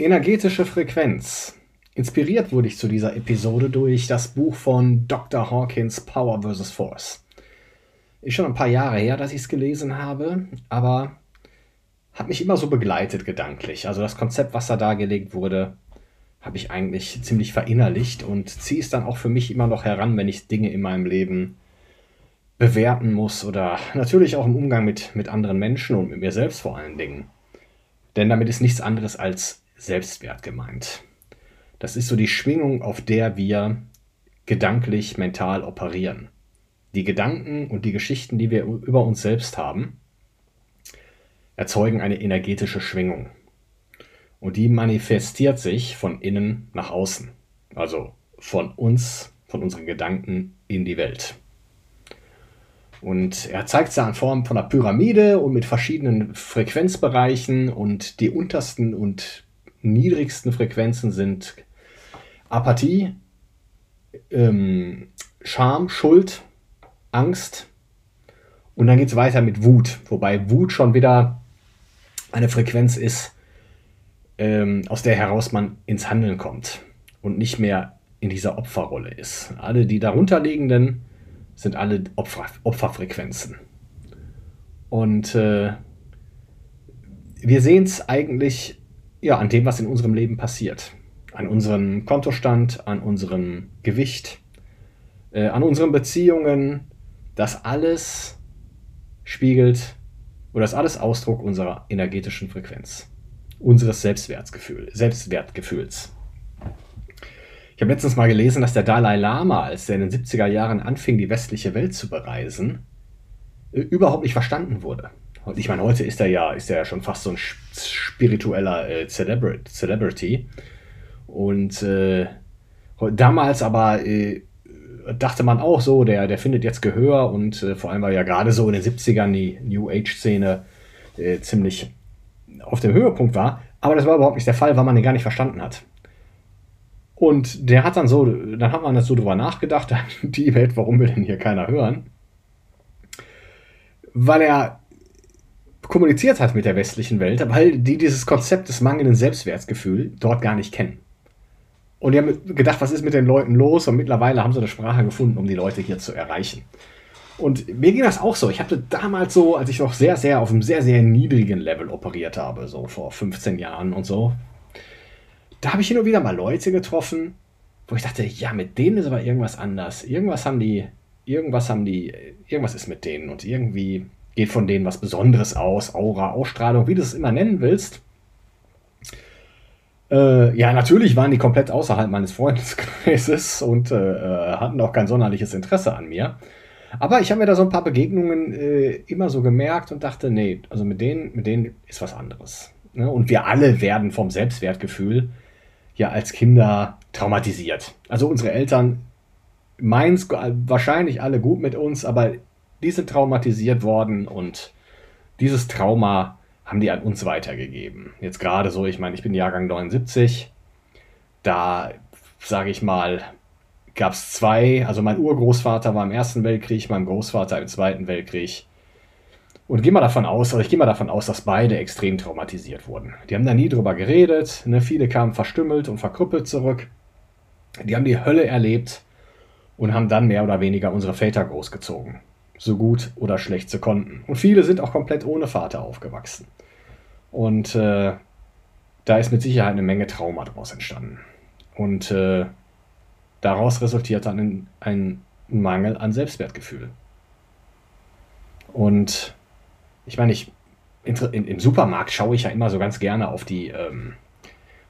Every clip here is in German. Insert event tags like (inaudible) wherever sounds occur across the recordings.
Energetische Frequenz. Inspiriert wurde ich zu dieser Episode durch das Buch von Dr. Hawkins Power vs. Force. Ist schon ein paar Jahre her, dass ich es gelesen habe, aber hat mich immer so begleitet gedanklich. Also das Konzept, was da dargelegt wurde, habe ich eigentlich ziemlich verinnerlicht und ziehe es dann auch für mich immer noch heran, wenn ich Dinge in meinem Leben bewerten muss oder natürlich auch im Umgang mit, mit anderen Menschen und mit mir selbst vor allen Dingen. Denn damit ist nichts anderes als Selbstwert gemeint. Das ist so die Schwingung, auf der wir gedanklich, mental operieren. Die Gedanken und die Geschichten, die wir über uns selbst haben, erzeugen eine energetische Schwingung. Und die manifestiert sich von innen nach außen. Also von uns, von unseren Gedanken in die Welt. Und er zeigt es ja in Form von einer Pyramide und mit verschiedenen Frequenzbereichen und die untersten und niedrigsten Frequenzen sind Apathie, ähm, Scham, Schuld, Angst und dann geht es weiter mit Wut, wobei Wut schon wieder eine Frequenz ist, ähm, aus der heraus man ins Handeln kommt und nicht mehr in dieser Opferrolle ist. Alle die darunterliegenden sind alle Opfer, Opferfrequenzen. Und äh, wir sehen es eigentlich ja, an dem, was in unserem Leben passiert. An unserem Kontostand, an unserem Gewicht, äh, an unseren Beziehungen. Das alles spiegelt oder das alles Ausdruck unserer energetischen Frequenz, unseres Selbstwertgefühl, Selbstwertgefühls. Ich habe letztens mal gelesen, dass der Dalai Lama, als er in den 70er Jahren anfing, die westliche Welt zu bereisen, äh, überhaupt nicht verstanden wurde. Und ich meine, heute ist er ja, ist er ja schon fast so ein spiritueller äh, Celebrity. Und äh, damals aber äh, dachte man auch so, der, der findet jetzt Gehör und äh, vor allem war ja gerade so in den 70ern die New Age-Szene äh, ziemlich auf dem Höhepunkt war. Aber das war überhaupt nicht der Fall, weil man den gar nicht verstanden hat. Und der hat dann so, dann hat man das so drüber nachgedacht, (laughs) die Welt, warum will denn hier keiner hören? Weil er kommuniziert hat mit der westlichen Welt, weil die dieses Konzept des mangelnden Selbstwertgefühls dort gar nicht kennen. Und die haben gedacht, was ist mit den Leuten los? Und mittlerweile haben sie eine Sprache gefunden, um die Leute hier zu erreichen. Und mir ging das auch so. Ich hatte damals so, als ich noch sehr, sehr auf einem sehr, sehr niedrigen Level operiert habe, so vor 15 Jahren und so, da habe ich hin und wieder mal Leute getroffen, wo ich dachte, ja, mit denen ist aber irgendwas anders. Irgendwas haben die, irgendwas haben die, irgendwas ist mit denen und irgendwie geht von denen was Besonderes aus, Aura, Ausstrahlung, wie du es immer nennen willst. Äh, ja, natürlich waren die komplett außerhalb meines Freundeskreises und äh, äh, hatten auch kein sonderliches Interesse an mir. Aber ich habe mir da so ein paar Begegnungen äh, immer so gemerkt und dachte, nee, also mit denen, mit denen ist was anderes. Ne? Und wir alle werden vom Selbstwertgefühl ja als Kinder traumatisiert. Also unsere Eltern meinen es wahrscheinlich alle gut mit uns, aber die sind traumatisiert worden und dieses Trauma haben die an uns weitergegeben. Jetzt gerade so, ich meine, ich bin Jahrgang 79, da sage ich mal, gab es zwei, also mein Urgroßvater war im Ersten Weltkrieg, mein Großvater im Zweiten Weltkrieg. Und gehe mal davon aus, oder ich gehe mal davon aus, dass beide extrem traumatisiert wurden. Die haben da nie drüber geredet, ne? viele kamen verstümmelt und verkrüppelt zurück. Die haben die Hölle erlebt und haben dann mehr oder weniger unsere Väter großgezogen so gut oder schlecht sie konnten. Und viele sind auch komplett ohne Vater aufgewachsen. Und äh, da ist mit Sicherheit eine Menge Trauma daraus entstanden. Und äh, daraus resultiert dann ein, ein Mangel an Selbstwertgefühl. Und ich meine, ich, im Supermarkt schaue ich ja immer so ganz gerne auf die, ähm,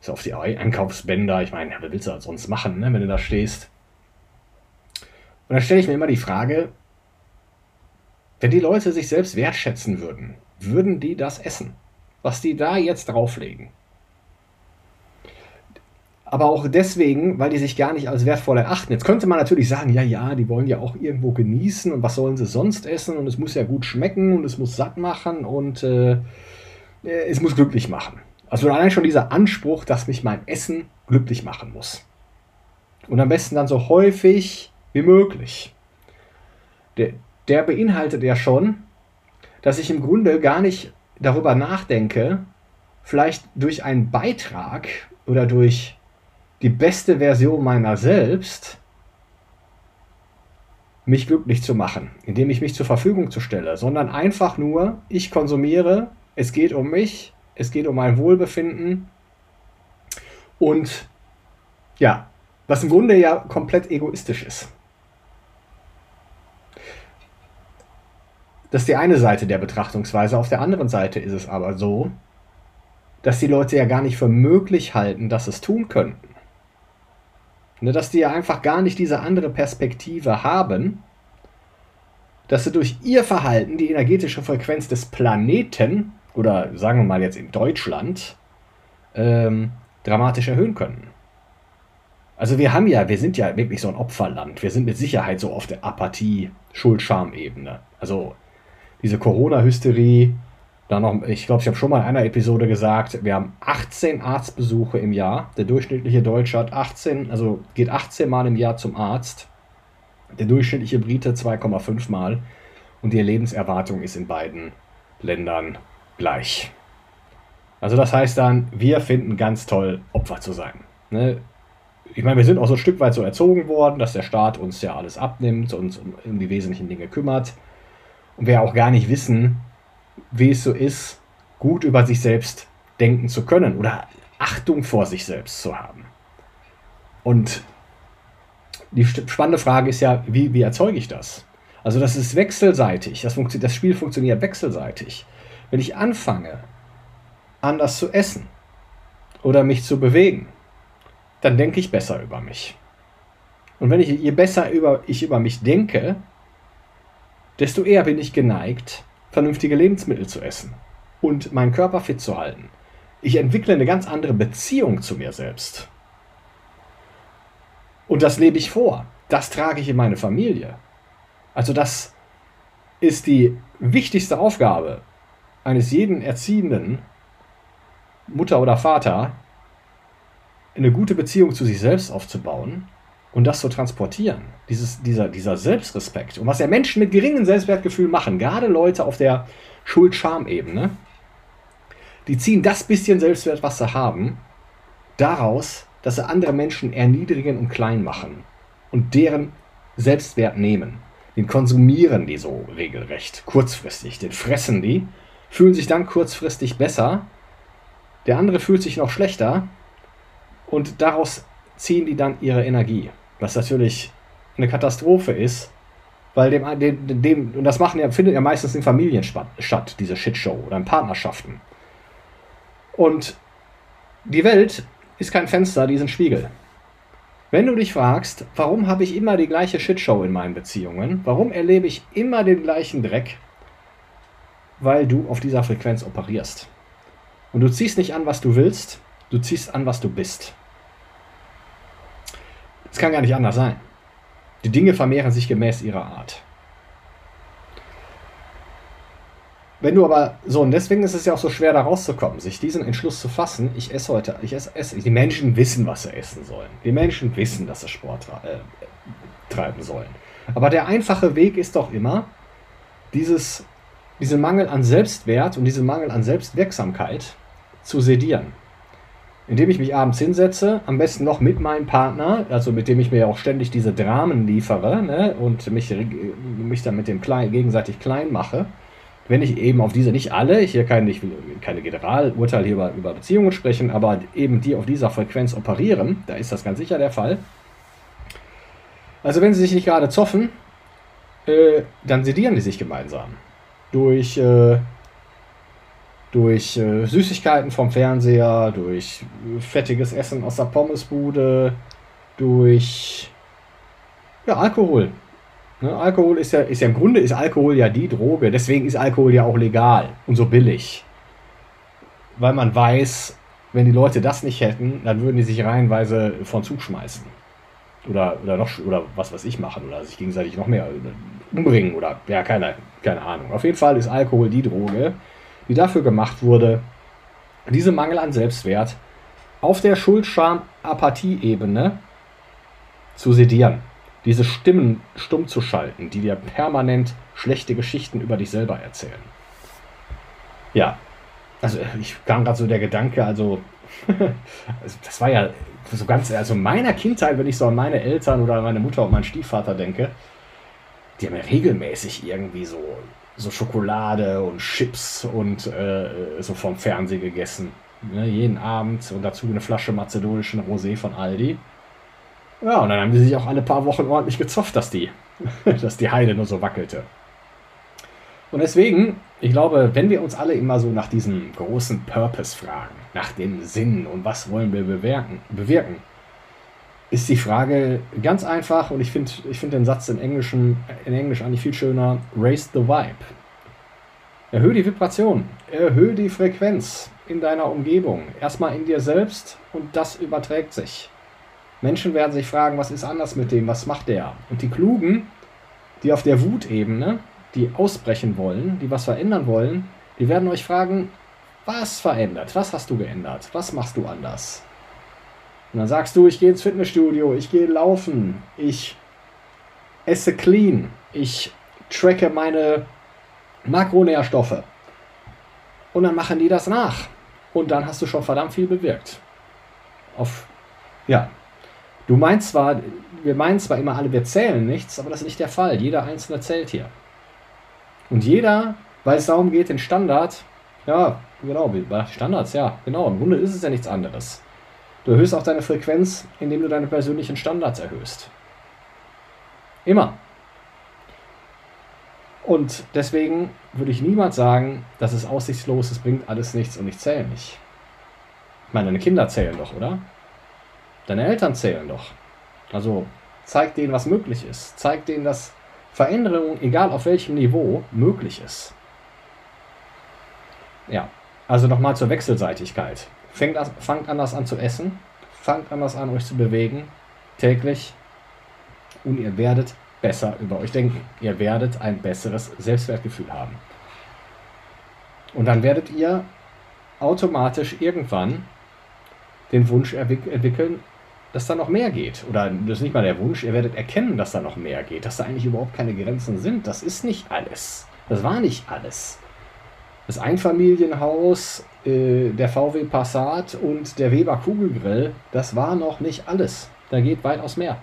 so auf die Einkaufsbänder. Ich meine, was willst du sonst machen, ne, wenn du da stehst? Und dann stelle ich mir immer die Frage, wenn die Leute sich selbst wertschätzen würden, würden die das essen? was die da jetzt drauflegen. Aber auch deswegen, weil die sich gar nicht als wertvoll erachten. Jetzt könnte man natürlich sagen, ja, ja, die wollen ja auch irgendwo genießen und was sollen sie sonst essen und es muss ja gut schmecken und es muss satt machen und äh, äh es muss glücklich machen. Also allein schon dieser Anspruch, dass mich mein Essen glücklich machen muss. Und am besten dann so häufig wie möglich. Der, der beinhaltet ja schon, dass ich im Grunde gar nicht darüber nachdenke, vielleicht durch einen Beitrag oder durch die beste Version meiner selbst mich glücklich zu machen, indem ich mich zur Verfügung zu stelle, sondern einfach nur, ich konsumiere, es geht um mich, es geht um mein Wohlbefinden und ja, was im Grunde ja komplett egoistisch ist. Das ist die eine Seite der Betrachtungsweise. Auf der anderen Seite ist es aber so, dass die Leute ja gar nicht für möglich halten, dass es tun könnten. Ne, dass die ja einfach gar nicht diese andere Perspektive haben, dass sie durch ihr Verhalten die energetische Frequenz des Planeten, oder sagen wir mal jetzt in Deutschland, ähm, dramatisch erhöhen können. Also wir haben ja, wir sind ja wirklich so ein Opferland. Wir sind mit Sicherheit so auf der Apathie, Schuld-Scham-Ebene. Also diese Corona-Hysterie, da noch, ich glaube, ich habe schon mal in einer Episode gesagt, wir haben 18 Arztbesuche im Jahr. Der durchschnittliche Deutsche hat 18, also geht 18 Mal im Jahr zum Arzt. Der durchschnittliche Brite 2,5 Mal. Und die Lebenserwartung ist in beiden Ländern gleich. Also das heißt dann, wir finden ganz toll, Opfer zu sein. Ne? Ich meine, wir sind auch so ein Stück weit so erzogen worden, dass der Staat uns ja alles abnimmt, und um, um die wesentlichen Dinge kümmert. Und wir auch gar nicht wissen, wie es so ist, gut über sich selbst denken zu können oder Achtung vor sich selbst zu haben. Und die spannende Frage ist ja, wie, wie erzeuge ich das? Also das ist wechselseitig, das, das Spiel funktioniert wechselseitig. Wenn ich anfange, anders zu essen oder mich zu bewegen, dann denke ich besser über mich. Und wenn ich, je besser über, ich über mich denke, desto eher bin ich geneigt, vernünftige Lebensmittel zu essen und meinen Körper fit zu halten. Ich entwickle eine ganz andere Beziehung zu mir selbst. Und das lebe ich vor. Das trage ich in meine Familie. Also das ist die wichtigste Aufgabe eines jeden Erziehenden, Mutter oder Vater, eine gute Beziehung zu sich selbst aufzubauen und das zu transportieren, dieses, dieser, dieser Selbstrespekt und was ja Menschen mit geringem Selbstwertgefühl machen, gerade Leute auf der Schuld-Scham-Ebene, die ziehen das bisschen Selbstwert, was sie haben, daraus, dass sie andere Menschen erniedrigen und klein machen und deren Selbstwert nehmen. Den konsumieren die so regelrecht, kurzfristig, den fressen die, fühlen sich dann kurzfristig besser, der andere fühlt sich noch schlechter und daraus ziehen die dann ihre Energie. Was natürlich eine Katastrophe ist, weil dem, dem, dem und das machen ja, findet ja meistens in Familien statt, diese Shitshow oder in Partnerschaften. Und die Welt ist kein Fenster, die ist ein Spiegel. Wenn du dich fragst, warum habe ich immer die gleiche Shitshow in meinen Beziehungen, warum erlebe ich immer den gleichen Dreck, weil du auf dieser Frequenz operierst. Und du ziehst nicht an, was du willst, du ziehst an, was du bist. Es kann gar nicht anders sein. Die Dinge vermehren sich gemäß ihrer Art. Wenn du aber so, und deswegen ist es ja auch so schwer, da rauszukommen, sich diesen Entschluss zu fassen, ich esse heute, ich esse, esse. Die Menschen wissen, was sie essen sollen. Die Menschen wissen, dass sie Sport äh, treiben sollen. Aber der einfache Weg ist doch immer, dieses, diesen Mangel an Selbstwert und diesen Mangel an Selbstwirksamkeit zu sedieren indem ich mich abends hinsetze, am besten noch mit meinem Partner, also mit dem ich mir ja auch ständig diese Dramen liefere ne, und mich, mich dann mit dem klein, gegenseitig klein mache. Wenn ich eben auf diese, nicht alle, hier kann ich keine Generalurteil hier über, über Beziehungen sprechen, aber eben die auf dieser Frequenz operieren, da ist das ganz sicher der Fall. Also wenn sie sich nicht gerade zoffen, äh, dann sedieren die sich gemeinsam. Durch äh, durch äh, Süßigkeiten vom Fernseher, durch fettiges Essen aus der Pommesbude, durch ja, Alkohol. Ne, Alkohol ist ja, ist ja im Grunde ist Alkohol ja die Droge, deswegen ist Alkohol ja auch legal und so billig. weil man weiß, wenn die Leute das nicht hätten, dann würden die sich reihenweise von Zug schmeißen. Oder, oder noch, oder was weiß ich machen, oder sich gegenseitig noch mehr umbringen, oder ja, keine, keine Ahnung. Auf jeden Fall ist Alkohol die Droge, die dafür gemacht wurde, diese Mangel an Selbstwert auf der Schuld-Scham-Apathie-Ebene zu sedieren. Diese Stimmen stumm zu schalten, die dir permanent schlechte Geschichten über dich selber erzählen. Ja, also ich kam gerade so der Gedanke, (laughs) also das war ja so ganz, also meiner Kindheit, wenn ich so an meine Eltern oder an meine Mutter und meinen Stiefvater denke, die haben ja regelmäßig irgendwie so, so Schokolade und Chips und äh, so vom Fernsehen gegessen. Ne, jeden Abend und dazu eine Flasche mazedonischen Rosé von Aldi. Ja, und dann haben die sich auch alle paar Wochen ordentlich gezofft, dass die, (laughs) dass die Heide nur so wackelte. Und deswegen, ich glaube, wenn wir uns alle immer so nach diesem großen Purpose fragen, nach dem Sinn und was wollen wir bewirken, bewirken ist die Frage ganz einfach und ich finde ich find den Satz in, Englischen, in Englisch eigentlich viel schöner, raise the vibe. Erhöhe die Vibration, erhöhe die Frequenz in deiner Umgebung, erstmal in dir selbst und das überträgt sich. Menschen werden sich fragen, was ist anders mit dem, was macht der? Und die Klugen, die auf der Wutebene, die ausbrechen wollen, die was verändern wollen, die werden euch fragen, was verändert? Was hast du geändert? Was machst du anders? Und dann sagst du, ich gehe ins Fitnessstudio, ich gehe laufen, ich esse clean, ich tracke meine Makronährstoffe. Und dann machen die das nach. Und dann hast du schon verdammt viel bewirkt. Auf, ja, Du meinst zwar, wir meinen zwar immer alle, wir zählen nichts, aber das ist nicht der Fall. Jeder Einzelne zählt hier. Und jeder, weil es darum geht, den Standard, ja, genau, Standards, ja, genau, im Grunde ist es ja nichts anderes. Du erhöhst auch deine Frequenz, indem du deine persönlichen Standards erhöhst. Immer. Und deswegen würde ich niemals sagen, dass es aussichtslos ist, bringt alles nichts und ich zähle nicht. Ich meine, deine Kinder zählen doch, oder? Deine Eltern zählen doch. Also zeig denen, was möglich ist. Zeig denen, dass Veränderung, egal auf welchem Niveau, möglich ist. Ja, also nochmal zur Wechselseitigkeit. Fängt, fangt anders an zu essen, fangt anders an, euch zu bewegen, täglich, und ihr werdet besser über euch denken. Ihr werdet ein besseres Selbstwertgefühl haben. Und dann werdet ihr automatisch irgendwann den Wunsch entwickeln, dass da noch mehr geht. Oder das ist nicht mal der Wunsch, ihr werdet erkennen, dass da noch mehr geht, dass da eigentlich überhaupt keine Grenzen sind. Das ist nicht alles. Das war nicht alles. Das Einfamilienhaus, äh, der VW Passat und der Weber Kugelgrill, das war noch nicht alles. Da geht weitaus mehr.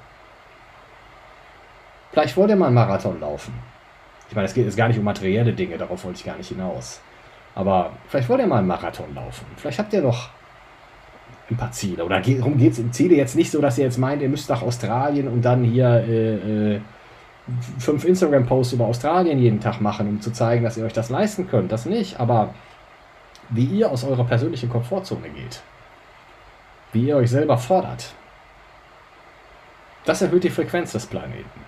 Vielleicht wollt ihr mal einen Marathon laufen. Ich meine, es geht jetzt gar nicht um materielle Dinge, darauf wollte ich gar nicht hinaus. Aber vielleicht wollt ihr mal einen Marathon laufen. Vielleicht habt ihr noch ein paar Ziele. Oder darum geht es Ziele jetzt nicht so, dass ihr jetzt meint, ihr müsst nach Australien und dann hier äh, äh, fünf Instagram-Posts über Australien jeden Tag machen, um zu zeigen, dass ihr euch das leisten könnt. Das nicht, aber wie ihr aus eurer persönlichen Komfortzone geht. Wie ihr euch selber fordert. Das erhöht die Frequenz des Planeten.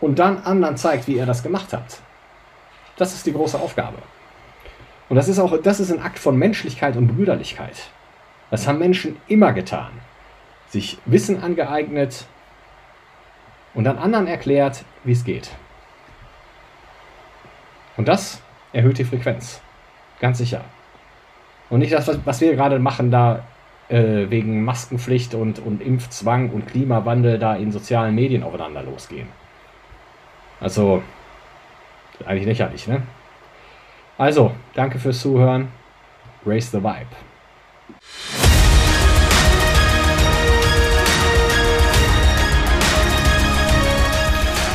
Und dann anderen zeigt, wie ihr das gemacht habt. Das ist die große Aufgabe. Und das ist auch, das ist ein Akt von Menschlichkeit und Brüderlichkeit. Das haben Menschen immer getan. Sich Wissen angeeignet und dann anderen erklärt, wie es geht. Und das erhöht die Frequenz. Ganz sicher. Und nicht das, was wir gerade machen, da äh, wegen Maskenpflicht und, und Impfzwang und Klimawandel da in sozialen Medien aufeinander losgehen. Also, eigentlich lächerlich, ne? Also, danke fürs Zuhören. Raise the Vibe.